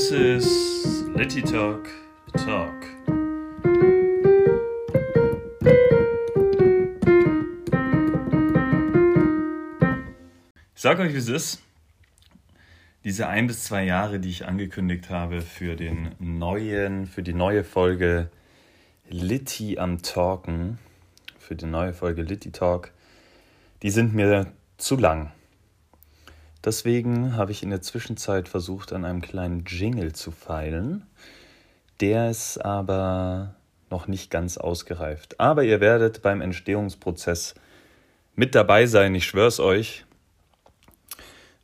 This is Litty Talk Talk. Ich sag euch, wie es ist. Diese ein bis zwei Jahre, die ich angekündigt habe für den neuen, für die neue Folge Litty am Talken, für die neue Folge Litty Talk, die sind mir zu lang. Deswegen habe ich in der Zwischenzeit versucht, an einem kleinen Jingle zu feilen. Der ist aber noch nicht ganz ausgereift. Aber ihr werdet beim Entstehungsprozess mit dabei sein, ich schwör's euch.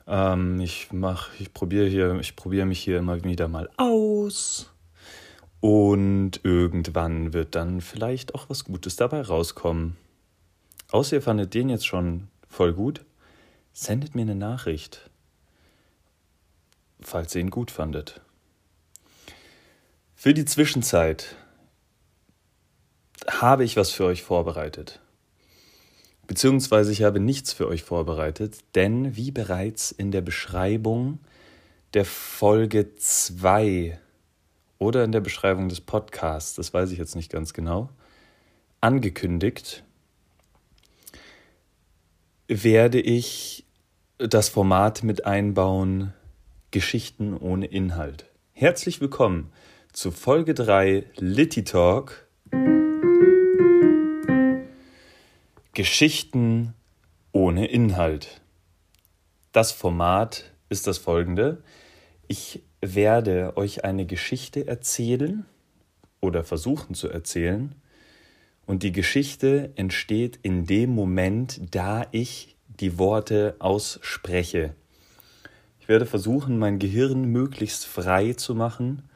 Ähm, ich mach, ich probiere hier, ich probiere mich hier immer wieder mal aus. Und irgendwann wird dann vielleicht auch was Gutes dabei rauskommen. Außer ihr fandet den jetzt schon voll gut sendet mir eine Nachricht, falls ihr ihn gut fandet. Für die Zwischenzeit habe ich was für euch vorbereitet. Beziehungsweise ich habe nichts für euch vorbereitet, denn wie bereits in der Beschreibung der Folge 2 oder in der Beschreibung des Podcasts, das weiß ich jetzt nicht ganz genau, angekündigt, werde ich das Format mit einbauen Geschichten ohne Inhalt. Herzlich willkommen zu Folge 3 Litty Talk Geschichten ohne Inhalt. Das Format ist das folgende. Ich werde euch eine Geschichte erzählen oder versuchen zu erzählen und die Geschichte entsteht in dem Moment, da ich die Worte ausspreche. Ich werde versuchen, mein Gehirn möglichst frei zu machen,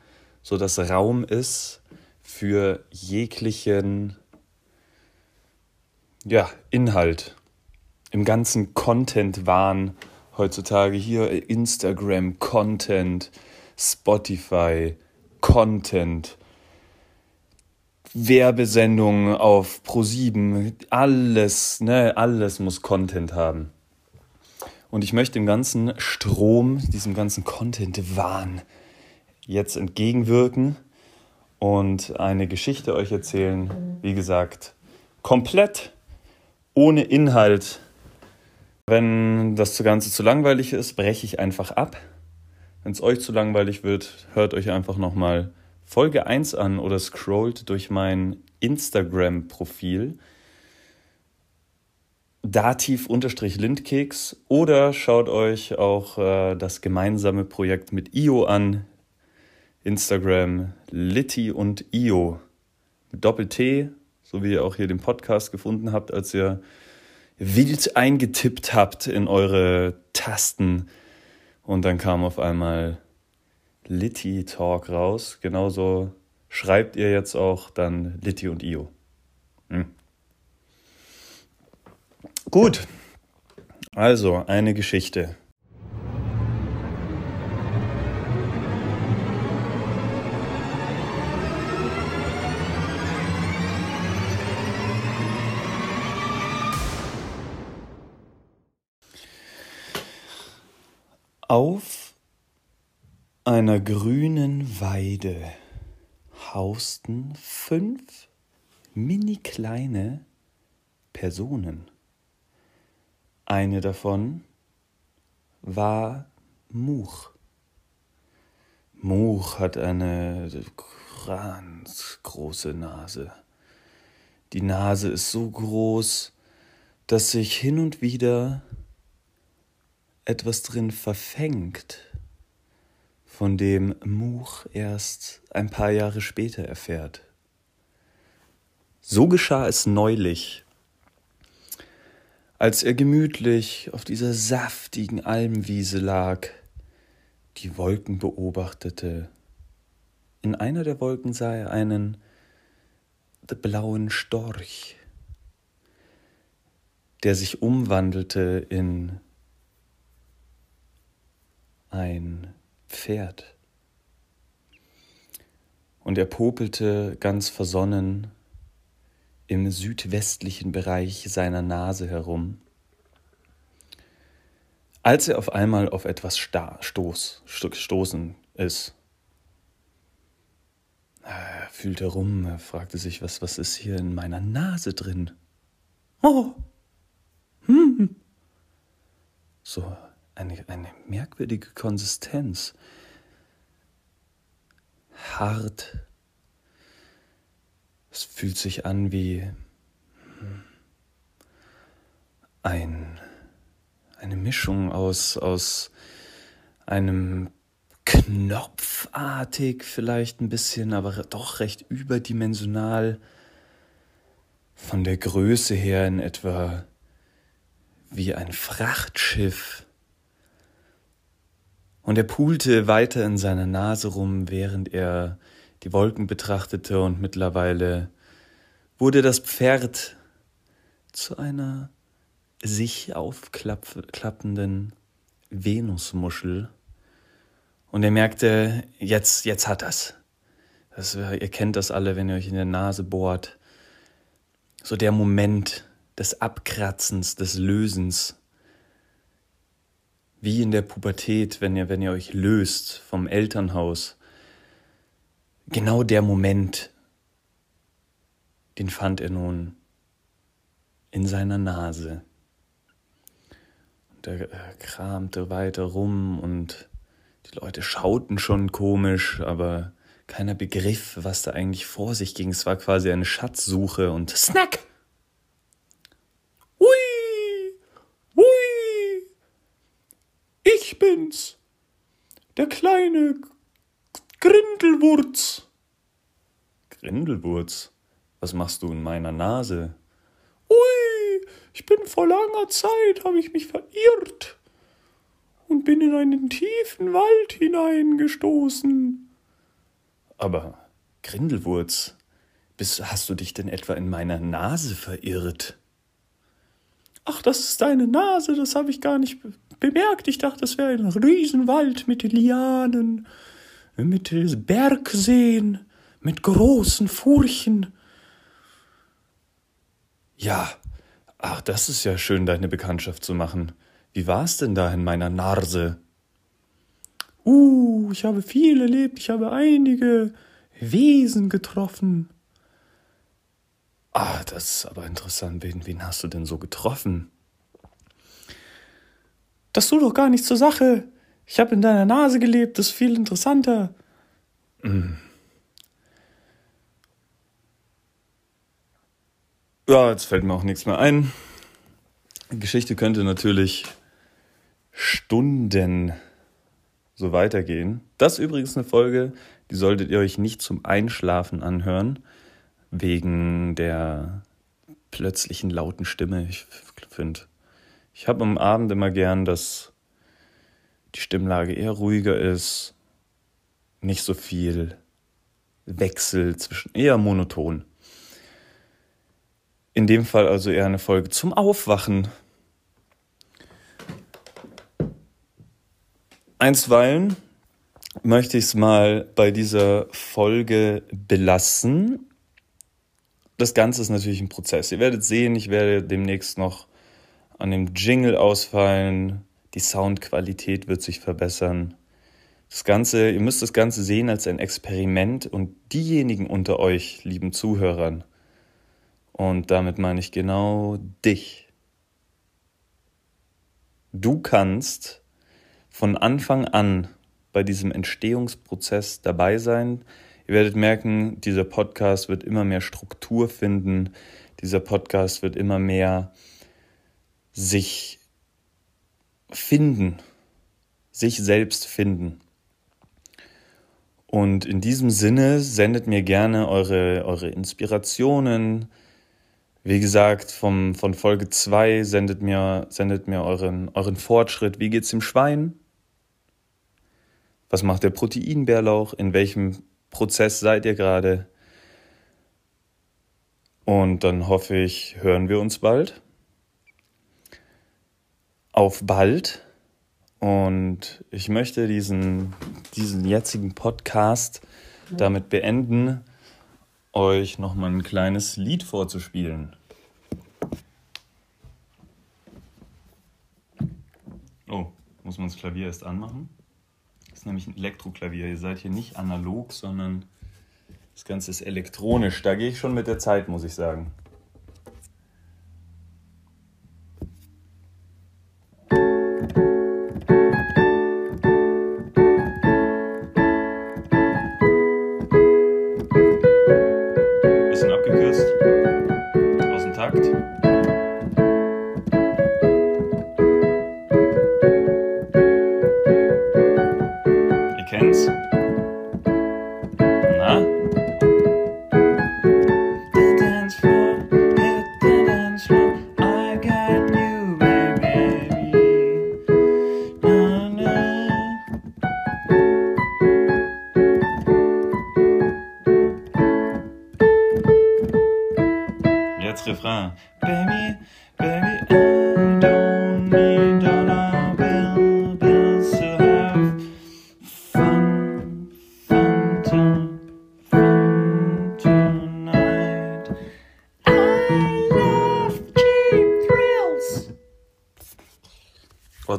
sodass Raum ist für jeglichen ja, Inhalt. Im ganzen Content-Wahn heutzutage hier Instagram, Content, Spotify, Content. Werbesendungen auf Pro7, alles, ne, alles muss Content haben. Und ich möchte dem ganzen Strom, diesem ganzen Content-Wahn jetzt entgegenwirken und eine Geschichte euch erzählen. Wie gesagt, komplett ohne Inhalt. Wenn das Ganze zu langweilig ist, breche ich einfach ab. Wenn es euch zu langweilig wird, hört euch einfach nochmal Folge 1 an oder scrollt durch mein Instagram-Profil. Dativ-lindkeks oder schaut euch auch äh, das gemeinsame Projekt mit IO an. Instagram Litty und IO. Mit Doppel-T, so wie ihr auch hier den Podcast gefunden habt, als ihr wild eingetippt habt in eure Tasten. Und dann kam auf einmal Litty Talk raus. Genauso schreibt ihr jetzt auch dann Litty und Io. Hm. Gut, also eine Geschichte. Auf einer grünen Weide hausten fünf mini kleine Personen. Eine davon war Much. Much hat eine ganz große Nase. Die Nase ist so groß, dass sich hin und wieder etwas drin verfängt von dem Much erst ein paar Jahre später erfährt. So geschah es neulich, als er gemütlich auf dieser saftigen Almwiese lag, die Wolken beobachtete. In einer der Wolken sah er einen blauen Storch, der sich umwandelte in ein Pferd. Und er popelte ganz versonnen im südwestlichen Bereich seiner Nase herum, als er auf einmal auf etwas stoß, stoßen ist. Er fühlte rum, er fragte sich, was, was ist hier in meiner Nase drin? Oh, hm. So eine, eine merkwürdige Konsistenz. Hart. Es fühlt sich an wie hm, ein, eine Mischung aus, aus einem knopfartig vielleicht ein bisschen, aber doch recht überdimensional. Von der Größe her in etwa wie ein Frachtschiff. Und er pulte weiter in seiner Nase rum, während er die Wolken betrachtete, und mittlerweile wurde das Pferd zu einer sich aufklappenden Venusmuschel. Und er merkte, jetzt, jetzt hat er's. Das, ihr kennt das alle, wenn ihr euch in der Nase bohrt. So der Moment des Abkratzens, des Lösens. Wie in der Pubertät, wenn ihr, wenn ihr euch löst vom Elternhaus. Genau der Moment, den fand er nun in seiner Nase. Und er kramte weiter rum und die Leute schauten schon komisch, aber keiner begriff, was da eigentlich vor sich ging. Es war quasi eine Schatzsuche und Snack! Ich bin's! Der kleine Grindelwurz! Grindelwurz? Was machst du in meiner Nase? Ui! Ich bin vor langer Zeit, habe ich mich verirrt und bin in einen tiefen Wald hineingestoßen. Aber, Grindelwurz, bist, hast du dich denn etwa in meiner Nase verirrt? Ach, das ist deine Nase, das habe ich gar nicht bemerkt. Ich dachte, das wäre ein Riesenwald mit Lianen, mit Bergseen, mit großen Furchen. Ja, ach, das ist ja schön, deine Bekanntschaft zu machen. Wie war's denn da in meiner Nase? Uh, ich habe viel erlebt, ich habe einige Wesen getroffen. Ah, das ist aber interessant. Wen, wen hast du denn so getroffen? Das tut doch gar nichts zur Sache. Ich habe in deiner Nase gelebt, das ist viel interessanter. Mm. Ja, jetzt fällt mir auch nichts mehr ein. Die Geschichte könnte natürlich Stunden so weitergehen. Das ist übrigens eine Folge, die solltet ihr euch nicht zum Einschlafen anhören, wegen der plötzlichen lauten Stimme. Ich finde, ich habe am Abend immer gern, dass die Stimmlage eher ruhiger ist, nicht so viel Wechsel zwischen, eher monoton. In dem Fall also eher eine Folge zum Aufwachen, Einstweilen möchte ich es mal bei dieser Folge belassen. Das Ganze ist natürlich ein Prozess. Ihr werdet sehen, ich werde demnächst noch an dem Jingle ausfallen. Die Soundqualität wird sich verbessern. Das Ganze, ihr müsst das Ganze sehen als ein Experiment und diejenigen unter euch, lieben Zuhörern, und damit meine ich genau dich. Du kannst von Anfang an bei diesem Entstehungsprozess dabei sein. Ihr werdet merken, dieser Podcast wird immer mehr Struktur finden. Dieser Podcast wird immer mehr sich finden, sich selbst finden. Und in diesem Sinne sendet mir gerne eure, eure Inspirationen, wie gesagt, vom, von Folge 2 sendet mir, sendet mir euren, euren Fortschritt. Wie geht's dem Schwein? Was macht der Proteinbärlauch? In welchem Prozess seid ihr gerade? Und dann hoffe ich, hören wir uns bald auf bald. Und ich möchte diesen, diesen jetzigen Podcast damit beenden, euch nochmal ein kleines Lied vorzuspielen. Oh, muss man das Klavier erst anmachen? Das ist nämlich ein Elektroklavier. Ihr seid hier nicht analog, sondern das Ganze ist elektronisch. Da gehe ich schon mit der Zeit, muss ich sagen.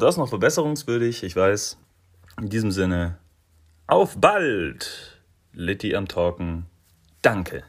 das noch verbesserungswürdig, ich weiß. In diesem Sinne, auf bald! Litti am Talken. Danke.